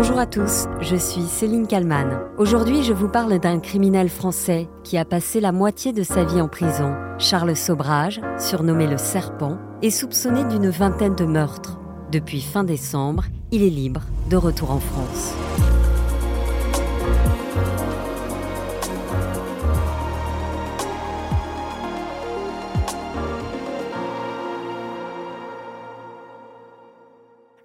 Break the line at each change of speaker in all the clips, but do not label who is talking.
Bonjour à tous, je suis Céline Kalman. Aujourd'hui, je vous parle d'un criminel français qui a passé la moitié de sa vie en prison. Charles Sobrage, surnommé le Serpent, est soupçonné d'une vingtaine de meurtres. Depuis fin décembre, il est libre, de retour en France.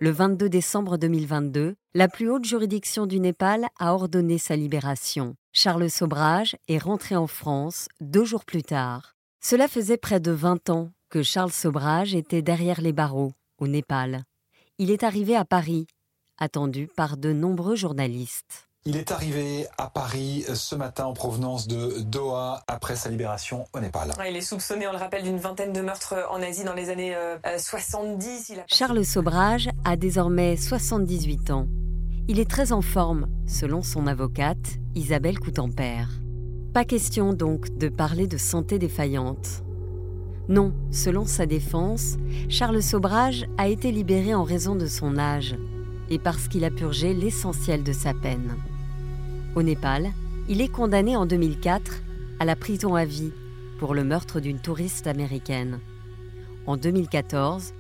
Le 22 décembre 2022, la plus haute juridiction du Népal a ordonné sa libération. Charles Sobrage est rentré en France deux jours plus tard. Cela faisait près de 20 ans que Charles Sobrage était derrière les barreaux, au Népal. Il est arrivé à Paris, attendu par de nombreux journalistes.
Il est arrivé à Paris ce matin en provenance de Doha après sa libération au Népal.
Il est soupçonné, on le rappelle, d'une vingtaine de meurtres en Asie dans les années 70.
Euh, Charles Sobrage a désormais 78 ans. Il est très en forme, selon son avocate, Isabelle Coutempère. Pas question donc de parler de santé défaillante. Non, selon sa défense, Charles Sobrage a été libéré en raison de son âge et parce qu'il a purgé l'essentiel de sa peine. Au Népal, il est condamné en 2004 à la prison à vie pour le meurtre d'une touriste américaine. En 2014,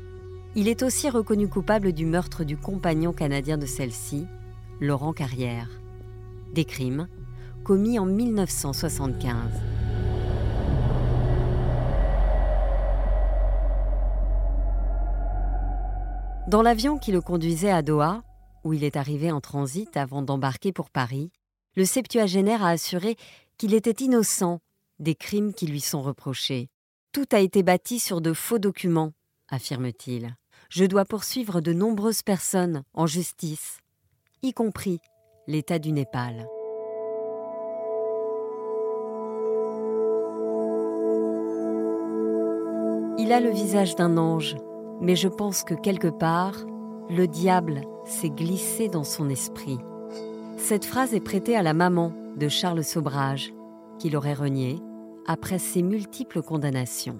il est aussi reconnu coupable du meurtre du compagnon canadien de celle-ci, Laurent Carrière. Des crimes commis en 1975. Dans l'avion qui le conduisait à Doha, où il est arrivé en transit avant d'embarquer pour Paris, le septuagénaire a assuré qu'il était innocent des crimes qui lui sont reprochés. Tout a été bâti sur de faux documents, affirme-t-il. Je dois poursuivre de nombreuses personnes en justice, y compris l'État du Népal. Il a le visage d'un ange, mais je pense que quelque part, le diable s'est glissé dans son esprit. Cette phrase est prêtée à la maman de Charles Sobrage, qui l'aurait renié après ses multiples condamnations.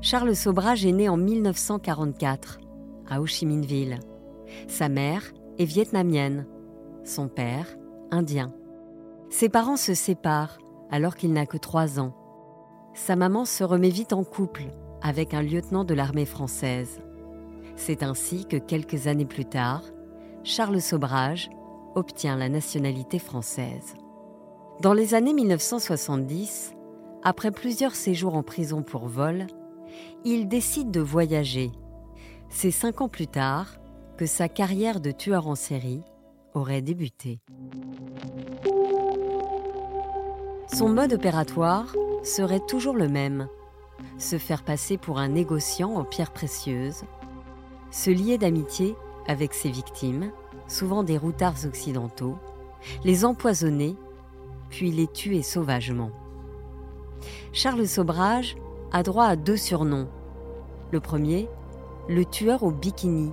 Charles Sobrage est né en 1944 à Ho Chi Minh Ville. Sa mère est vietnamienne, son père indien. Ses parents se séparent alors qu'il n'a que trois ans. Sa maman se remet vite en couple avec un lieutenant de l'armée française. C'est ainsi que quelques années plus tard, Charles Sobrage obtient la nationalité française. Dans les années 1970, après plusieurs séjours en prison pour vol, il décide de voyager. C'est cinq ans plus tard que sa carrière de tueur en série aurait débuté. Son mode opératoire serait toujours le même, se faire passer pour un négociant en pierres précieuses, se lier d'amitié avec ses victimes, souvent des routards occidentaux, les empoisonner, puis les tuer sauvagement. Charles Sobrage a droit à deux surnoms. Le premier, le tueur au bikini,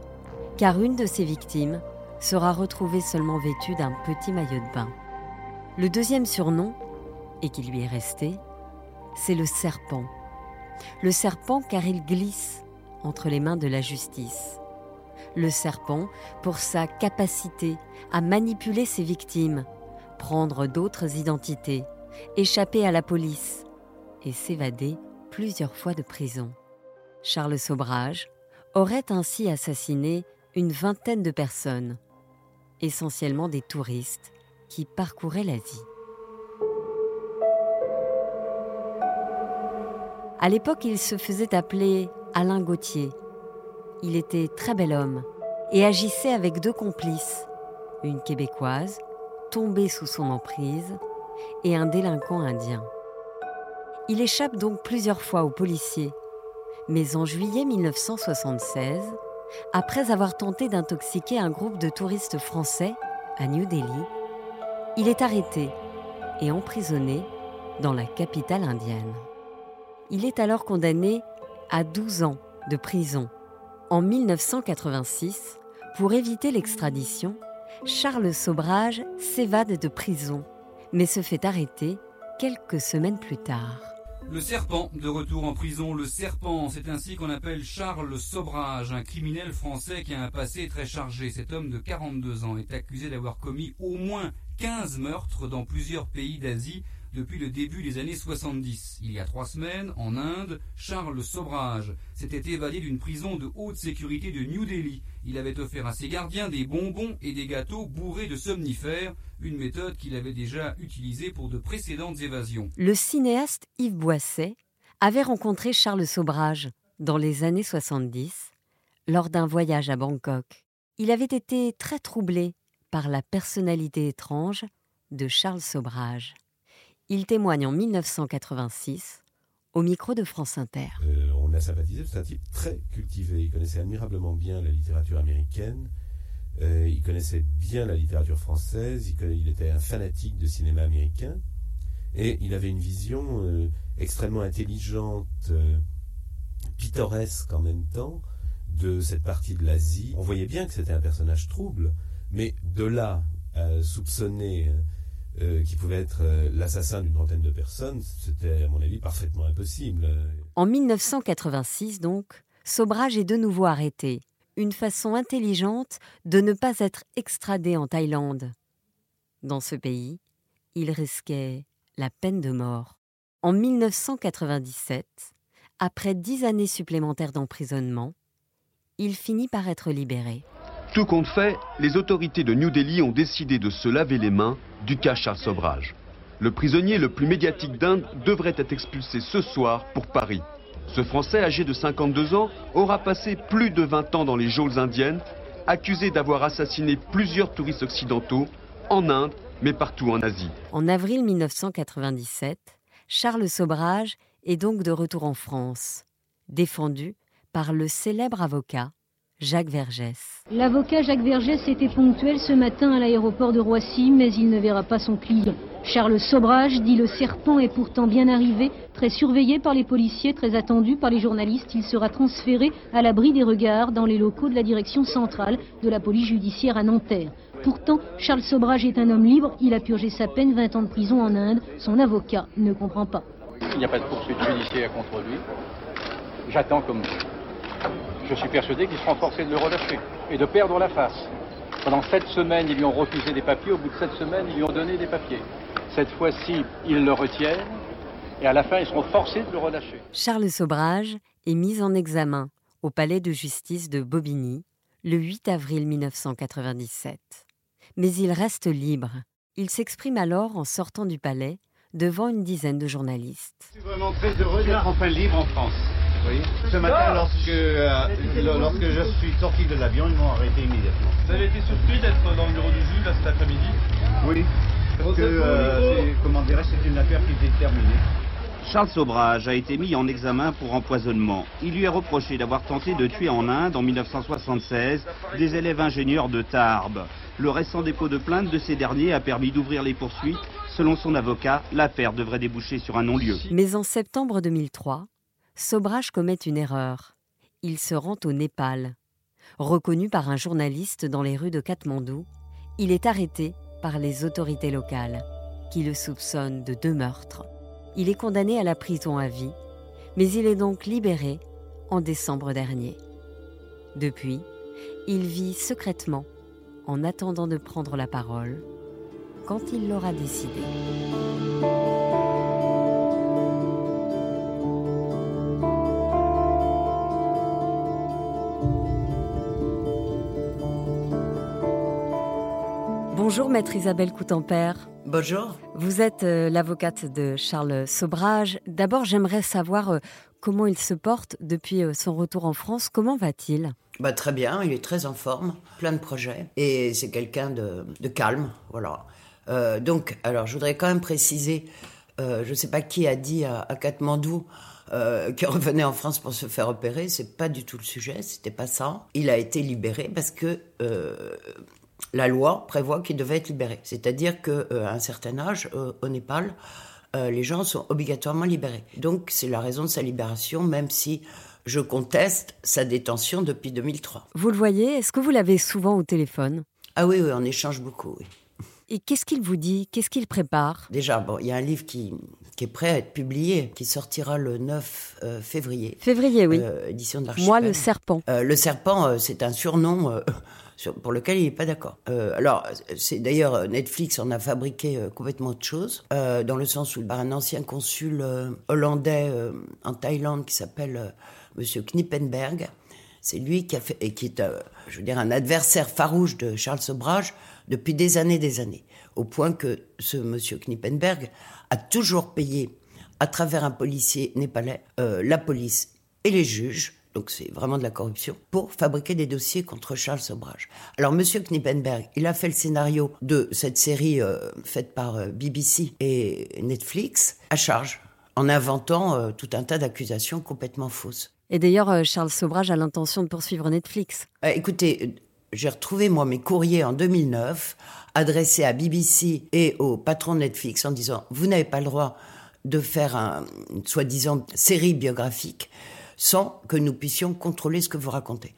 car une de ses victimes sera retrouvée seulement vêtue d'un petit maillot de bain. Le deuxième surnom, et qui lui est resté, c'est le serpent. Le serpent car il glisse entre les mains de la justice le serpent pour sa capacité à manipuler ses victimes, prendre d'autres identités, échapper à la police et s'évader plusieurs fois de prison. Charles Sobrage aurait ainsi assassiné une vingtaine de personnes, essentiellement des touristes qui parcouraient l'Asie. À l'époque, il se faisait appeler Alain Gauthier il était très bel homme et agissait avec deux complices, une québécoise, tombée sous son emprise, et un délinquant indien. Il échappe donc plusieurs fois aux policiers, mais en juillet 1976, après avoir tenté d'intoxiquer un groupe de touristes français à New Delhi, il est arrêté et emprisonné dans la capitale indienne. Il est alors condamné à 12 ans de prison en 1986, pour éviter l'extradition, Charles Sobrage s'évade de prison, mais se fait arrêter quelques semaines plus tard.
Le serpent, de retour en prison, le serpent, c'est ainsi qu'on appelle Charles Sobrage, un criminel français qui a un passé très chargé. Cet homme de 42 ans est accusé d'avoir commis au moins 15 meurtres dans plusieurs pays d'Asie depuis le début des années 70. Il y a trois semaines, en Inde, Charles Sobrage s'était évadé d'une prison de haute sécurité de New Delhi. Il avait offert à ses gardiens des bonbons et des gâteaux bourrés de somnifères, une méthode qu'il avait déjà utilisée pour de précédentes évasions.
Le cinéaste Yves Boisset avait rencontré Charles Sobrage dans les années 70 lors d'un voyage à Bangkok. Il avait été très troublé par la personnalité étrange de Charles Sobrage. Il témoigne en 1986 au micro de France Inter.
Euh, on a sympathisé, c'est un type très cultivé. Il connaissait admirablement bien la littérature américaine. Euh, il connaissait bien la littérature française. Il, était un fanatique de cinéma américain. Et il avait une vision euh, extrêmement intelligente, pittoresque en même temps, de cette partie de l'Asie. On voyait bien que c'était un personnage trouble, mais de là à soupçonner euh, qui pouvait être euh, l'assassin d'une trentaine de personnes, c'était à mon avis parfaitement impossible.
En 1986 donc, Sobrage est de nouveau arrêté, une façon intelligente de ne pas être extradé en Thaïlande. Dans ce pays, il risquait la peine de mort. En 1997, après dix années supplémentaires d'emprisonnement, il finit par être libéré.
Tout compte fait, les autorités de New Delhi ont décidé de se laver les mains du cas Charles Sobrage. Le prisonnier le plus médiatique d'Inde devrait être expulsé ce soir pour Paris. Ce Français âgé de 52 ans aura passé plus de 20 ans dans les geôles indiennes, accusé d'avoir assassiné plusieurs touristes occidentaux en Inde, mais partout en Asie.
En avril 1997, Charles Sobrage est donc de retour en France, défendu par le célèbre avocat Jacques Vergès.
L'avocat Jacques Vergès était ponctuel ce matin à l'aéroport de Roissy, mais il ne verra pas son client. Charles Sobrage, dit le serpent, est pourtant bien arrivé, très surveillé par les policiers, très attendu par les journalistes. Il sera transféré à l'abri des regards dans les locaux de la direction centrale de la police judiciaire à Nanterre. Pourtant, Charles Sobrage est un homme libre, il a purgé sa peine 20 ans de prison en Inde. Son avocat ne comprend pas.
Il n'y a pas de poursuite judiciaire contre lui. J'attends comme je suis persuadé qu'ils seront forcés de le relâcher et de perdre la face. Pendant sept semaines, ils lui ont refusé des papiers. Au bout de sept semaines, ils lui ont donné des papiers. Cette fois-ci, ils le retiennent et à la fin, ils seront forcés de le relâcher.
Charles Sobrage est mis en examen au palais de justice de Bobigny le 8 avril 1997. Mais il reste libre. Il s'exprime alors en sortant du palais devant une dizaine de journalistes.
Je suis vraiment très heureux d'être enfin libre en France. Ce matin, lorsque, euh, lorsque je suis sorti de l'avion, ils m'ont arrêté immédiatement.
Vous avez été surpris d'être dans le bureau du juge cet après-midi
Oui, parce que, euh, comment dirais c'est une affaire qui est terminée.
Charles Sobrage a été mis en examen pour empoisonnement. Il lui est reproché d'avoir tenté de tuer en Inde en 1976 des élèves ingénieurs de Tarbes. Le récent dépôt de plainte de ces derniers a permis d'ouvrir les poursuites. Selon son avocat, l'affaire devrait déboucher sur un non-lieu.
Mais en septembre 2003, Sobrage commet une erreur. Il se rend au Népal. Reconnu par un journaliste dans les rues de Katmandou, il est arrêté par les autorités locales, qui le soupçonnent de deux meurtres. Il est condamné à la prison à vie, mais il est donc libéré en décembre dernier. Depuis, il vit secrètement en attendant de prendre la parole quand il l'aura décidé. Bonjour maître Isabelle Coutempère.
Bonjour.
Vous êtes euh, l'avocate de Charles Sobrage. D'abord, j'aimerais savoir euh, comment il se porte depuis euh, son retour en France. Comment va-t-il?
Bah, Très bien, il est très en forme, plein de projets. Et c'est quelqu'un de, calme, voilà. donc, alors, je voudrais quand même préciser, je ne sais pas qui a dit à, à Katmandou qu'il revenait en France pour se faire opérer. C'est pas du tout le sujet, c'était pas ça. Il a été libéré parce que la loi prévoit qu'il devait être libéré. C'est-à-dire qu'à euh, un certain âge, euh, au Népal, euh, les gens sont obligatoirement libérés. Donc c'est la raison de sa libération, même si je conteste sa détention depuis 2003.
Vous le voyez, est-ce que vous l'avez souvent au téléphone?
Ah oui, oui, on échange beaucoup, oui.
Et qu'est-ce qu'il vous dit? Qu'est-ce qu'il prépare?
Déjà, bon, il y a un livre qui, qui est prêt à être publié, qui sortira le 9 euh, février.
Février, oui.
Euh, édition de l'Archipel.
Moi, le serpent.
Euh, le serpent, c'est un surnom sur- pour lequel il n'est pas d'accord. Euh, alors, c'est d'ailleurs Netflix en a fabriqué euh, complètement autre chose, euh, dans le sens où bah, un ancien consul hollandais en Thaïlande qui s'appelle Monsieur Knippenberg, c'est lui qui est, je veux dire, un adversaire farouche de Charles Sobrage depuis des années, des années, au point que ce Monsieur Knippenberg a toujours payé à travers un policier népalais la police et les juges. Donc c'est vraiment de la corruption pour fabriquer des dossiers contre Charles Sobrage. Alors Monsieur Knippenberg, il a fait le scénario de cette série euh, faite par euh, BBC et Netflix à charge, en inventant euh, tout un tas d'accusations complètement fausses.
Et d'ailleurs, Charles Sobrage a l'intention de poursuivre Netflix.
Écoutez, j'ai retrouvé moi mes courriers en 2009 adressés à BBC et au patron de Netflix en disant vous n'avez pas le droit de faire un une soi-disant série biographique sans que nous puissions contrôler ce que vous racontez.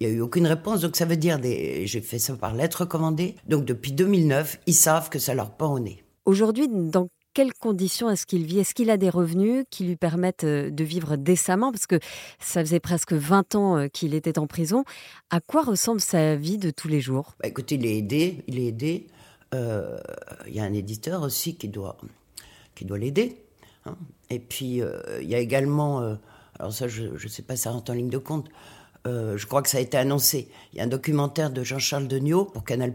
Il n'y a eu aucune réponse, donc ça veut dire des. J'ai fait ça par lettre recommandée. Donc depuis 2009, ils savent que ça leur pend au nez.
Aujourd'hui, dans quelles conditions est-ce qu'il vit? Est-ce qu'il a des revenus qui lui permettent euh, de vivre décemment? Parce que ça faisait presque 20 ans euh, qu'il était en prison. À quoi ressemble sa vie de tous les jours?
Bah, écoutez, il est aidé, il est aidé. Euh, Il y a un éditeur aussi qui doit, qui doit l'aider. hein. Et puis, euh, il y a également, euh, alors ça, je ne sais pas, ça rentre en ligne de compte, euh, je crois que ça a été annoncé. Il y a un documentaire de Jean-Charles Degnaud pour Canal+,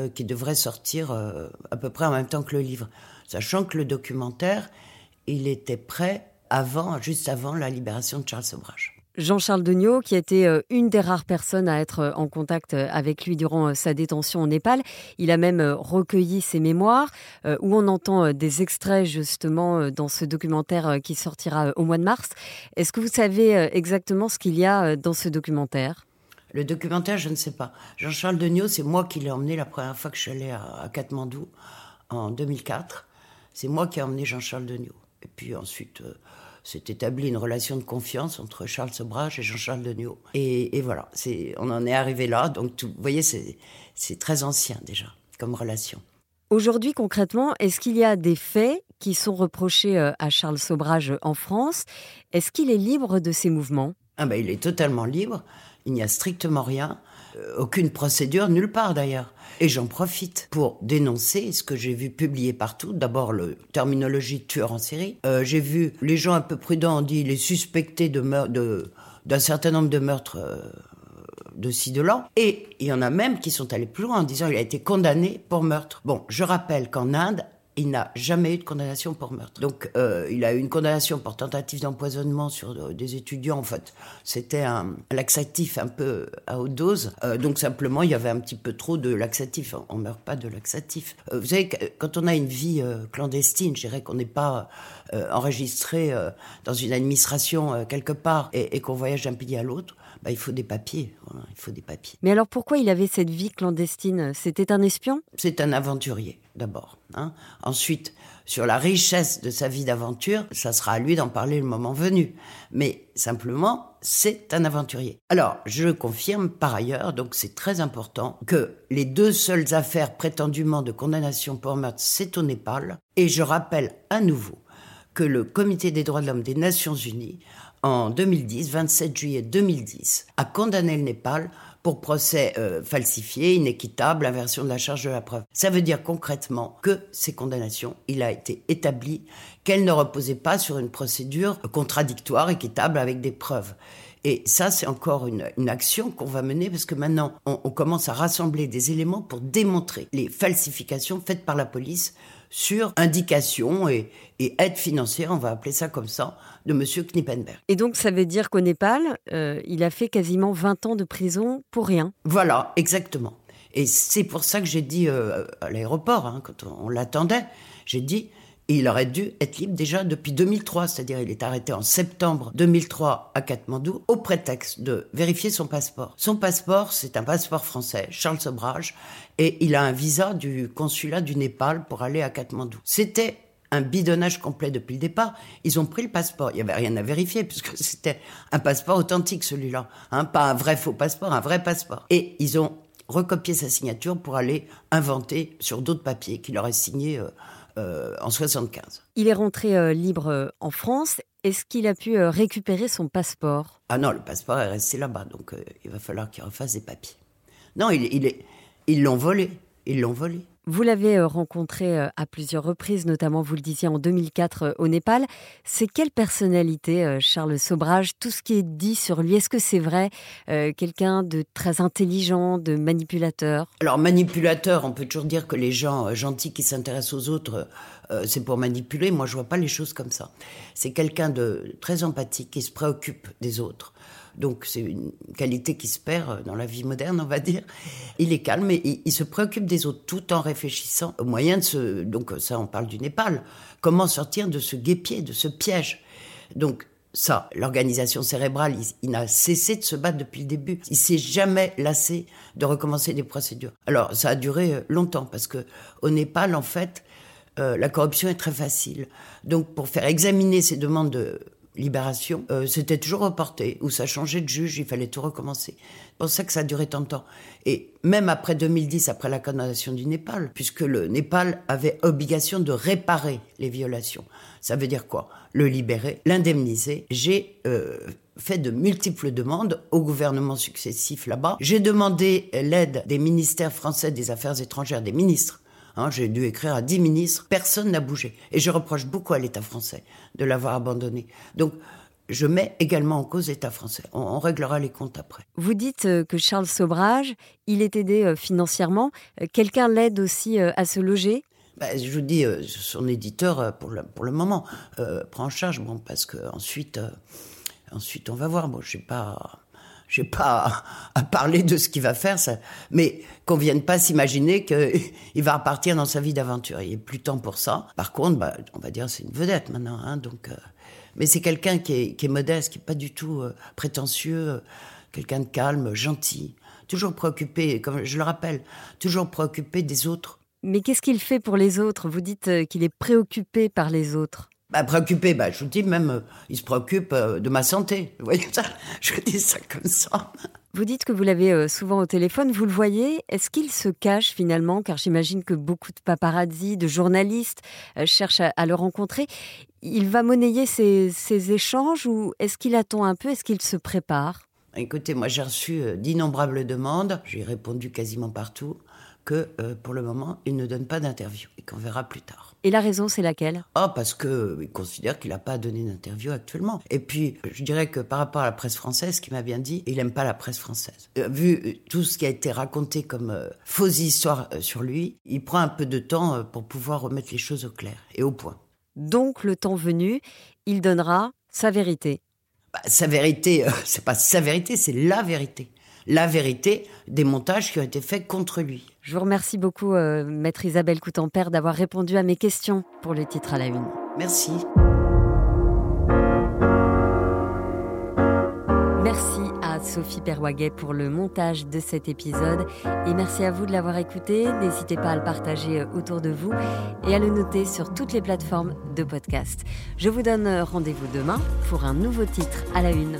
euh, qui devrait sortir euh, à peu près en même temps que le livre. Sachant que le documentaire, il était prêt avant, juste avant la libération de Charles Sobrage.
Jean-Charles Degnaud, qui était euh, une des rares personnes à être euh, en contact euh, avec lui durant sa détention au Népal, il a même recueilli ses mémoires, où on entend des extraits justement dans ce documentaire qui sortira au mois de mars. Est-ce que vous savez exactement ce qu'il y a dans ce documentaire?
Le documentaire, je ne sais pas. Jean-Charles Degnaud, c'est moi qui l'ai emmené la première fois que je suis allée à, Katmandou en 2004. C'est moi qui ai emmené Jean-Charles Degnaud. Et puis ensuite, s'est établie une relation de confiance entre Charles Sobrage et Jean-Charles Degnaud. Et, et voilà, on en est arrivé là. Donc, tout- vous voyez, c'est, c'est très ancien déjà comme relation.
Aujourd'hui, concrètement, est-ce qu'il y a des faits qui sont reprochés euh, à Charles Sobrage en France? Est-ce qu'il est libre de ses mouvements?
Ah ben, il est totalement libre. Il n'y a strictement rien. Euh, aucune procédure, nulle part d'ailleurs. Et j'en profite pour dénoncer ce que j'ai vu publié partout. D'abord, le terminologie tueur en série. Euh, j'ai vu les gens un peu prudents ont dit il est suspecté de meur- de- d'un certain nombre de meurtres euh, de ci, de là. Et il y en a même qui sont allés plus loin en disant il a été condamné pour meurtre. Bon, je rappelle qu'en Inde, il n'a jamais eu de condamnation pour meurtre. Donc, euh, il a eu une condamnation pour tentative d'empoisonnement sur euh, des étudiants. En fait, c'était un laxatif un peu à haute dose. Euh, donc, simplement, il y avait un petit peu trop de laxatif. On ne meurt pas de laxatif. Vous savez, quand on a une vie clandestine, je dirais qu'on n'est pas enregistré dans une administration quelque part et qu'on voyage d'un pays à l'autre, bah, il faut des papiers. Voilà, il faut des papiers.
Mais alors pourquoi il avait cette vie clandestine? C'était un espion?
C'est un aventurier, d'abord. hein. Ensuite, sur la richesse de sa vie d'aventure, ça sera à lui d'en parler le moment venu. Mais simplement, c'est un aventurier. Alors, je confirme par ailleurs, donc c'est très important, que les deux seules affaires prétendument de condamnation pour meurtre, c'est au Népal. Et je rappelle à nouveau que le Comité des droits de l'homme des Nations Unies, en 2010, 27 juillet 2010, a condamné le Népal pour procès euh, falsifié, inéquitable, inversion de la charge de la preuve. Ça veut dire concrètement que ces condamnations, il a été établi qu'elles ne reposaient pas sur une procédure contradictoire, équitable, avec des preuves. Et ça, c'est encore une, action qu'on va mener parce que maintenant, on commence à rassembler des éléments pour démontrer les falsifications faites par la police sur indication et, et aide financière, on va appeler ça comme ça, de M. Knippenberg.
Et donc ça veut dire qu'au Népal, euh, il a fait quasiment 20 ans de prison pour rien.
Voilà, exactement. Et c'est pour ça que j'ai dit euh, à l'aéroport, hein, quand on, on l'attendait, j'ai dit, il aurait dû être libre déjà depuis 2003, c'est-à-dire il est arrêté en septembre 2003 à Katmandou au prétexte de vérifier son passeport. Son passeport, c'est un passeport français, Charles Sobrage, et il a un visa du consulat du Népal pour aller à Katmandou. C'était un bidonnage complet depuis le départ. Ils ont pris le passeport. Il n'y avait rien à vérifier puisque c'était un passeport authentique celui-là, hein, pas un vrai faux passeport, un vrai passeport. Et ils ont recopié sa signature pour aller inventer sur d'autres papiers qu'il aurait signés euh, euh, en 75.
Il est rentré euh, libre en France. Est-ce qu'il a pu récupérer son passeport?
Ah non, le passeport est resté là-bas, donc il va falloir qu'il refasse des papiers. Non, il, il est, ils l'ont volé. Ils l'ont volé.
Vous l'avez euh, rencontré euh, à plusieurs reprises, notamment, vous le disiez, en 2004 euh, au Népal. C'est quelle personnalité, Charles Sobrage Tout ce qui est dit sur lui, est-ce que c'est vrai Quelqu'un de très intelligent, de manipulateur?
Alors, manipulateur, on peut toujours dire que les gens gentils qui s'intéressent aux autres, c'est pour manipuler. Moi, je vois pas les choses comme ça. C'est quelqu'un de très empathique qui se préoccupe des autres. Donc c'est une qualité qui se perd dans la vie moderne, on va dire. Il est calme et il, se préoccupe des autres tout en réfléchissant au moyen de ce... Donc ça, on parle du Népal. Comment sortir de ce guépier, de ce piège? Donc ça, l'organisation cérébrale, il, n'a cessé de se battre depuis le début. Il s'est jamais lassé de recommencer des procédures. Alors, ça a duré euh, longtemps parce que au Népal, en fait, euh, la corruption est très facile. Donc, pour faire examiner ces demandes de Libération, euh, c'était toujours reporté, ou ça changeait de juge, il fallait tout recommencer. C'est pour ça que ça duré tant de temps. Et même après 2010, après la condamnation du Népal, puisque le Népal avait obligation de réparer les violations. Ça veut dire quoi? Le libérer, l'indemniser. J'ai euh, fait de multiples demandes au gouvernement successif là-bas. J'ai demandé l'aide des ministères français des Affaires étrangères, des ministres Hein, j'ai dû écrire à dix ministres, personne n'a bougé. Et je reproche beaucoup à l'État français de l'avoir abandonné. Donc, je mets également en cause l'État français. On, réglera les comptes après.
Vous dites euh, que Charles Sobrage, il est aidé euh, financièrement. Euh, quelqu'un l'aide aussi à se loger?
Bah, je vous dis, son éditeur, pour le, pour le moment, prend en charge, bon, parce que ensuite, ensuite, on va voir. Bon, je sais pas je n'ai pas à, parler de ce qu'il va faire, mais qu'on vienne pas s'imaginer qu'il va repartir dans sa vie d'aventure. Il a plus temps pour ça. Par contre, bah, on va dire c'est une vedette maintenant, hein, donc. Euh, mais c'est quelqu'un qui est, modeste, qui est pas du tout euh, prétentieux, euh, quelqu'un de calme, gentil, toujours préoccupé, comme je le rappelle, toujours préoccupé des autres.
Mais qu'est-ce qu'il fait pour les autres? Vous dites qu'il est préoccupé par les autres.
Bah, préoccupé, bah, je vous dis même, euh, il se préoccupe euh, de ma santé. Vous voyez ça? Je dis ça comme ça.
Vous dites que vous l'avez euh, souvent au téléphone, vous le voyez? Est-ce qu'il se cache finalement? Car j'imagine que beaucoup de paparazzi, de journalistes cherchent à, le rencontrer. Il va monnayer ces, ces échanges ou est-ce qu'il attend un peu? Est-ce qu'il se prépare?
Écoutez, moi j'ai reçu d'innombrables demandes. J'ai répondu quasiment partout que pour le moment, il ne donne pas d'interview et qu'on verra plus tard.
Et la raison, c'est laquelle?
Ah, parce qu'il considère qu'il n'a pas donné d'interview actuellement. Et puis, je dirais que par rapport à la presse française, ce qu'il m'a bien dit, il n'aime pas la presse française. Euh, vu tout ce qui a été raconté comme euh, fausse histoire euh, sur lui, il prend un peu de temps pour pouvoir remettre les choses au clair et au point.
Donc, le temps venu, il donnera sa vérité.
Bah, sa vérité, c'est pas sa vérité, c'est la vérité la vérité des montages qui ont été faits contre lui.
Je vous remercie beaucoup, euh, maître Isabelle Coutempère, d'avoir répondu à mes questions pour le titre à la une.
Merci.
Merci à Sophie Perwaguet pour le montage de cet épisode et merci à vous de l'avoir écouté. N'hésitez pas à le partager euh, autour de vous et à le noter sur toutes les plateformes de podcast. Je vous donne euh, rendez-vous demain pour un nouveau titre à la une.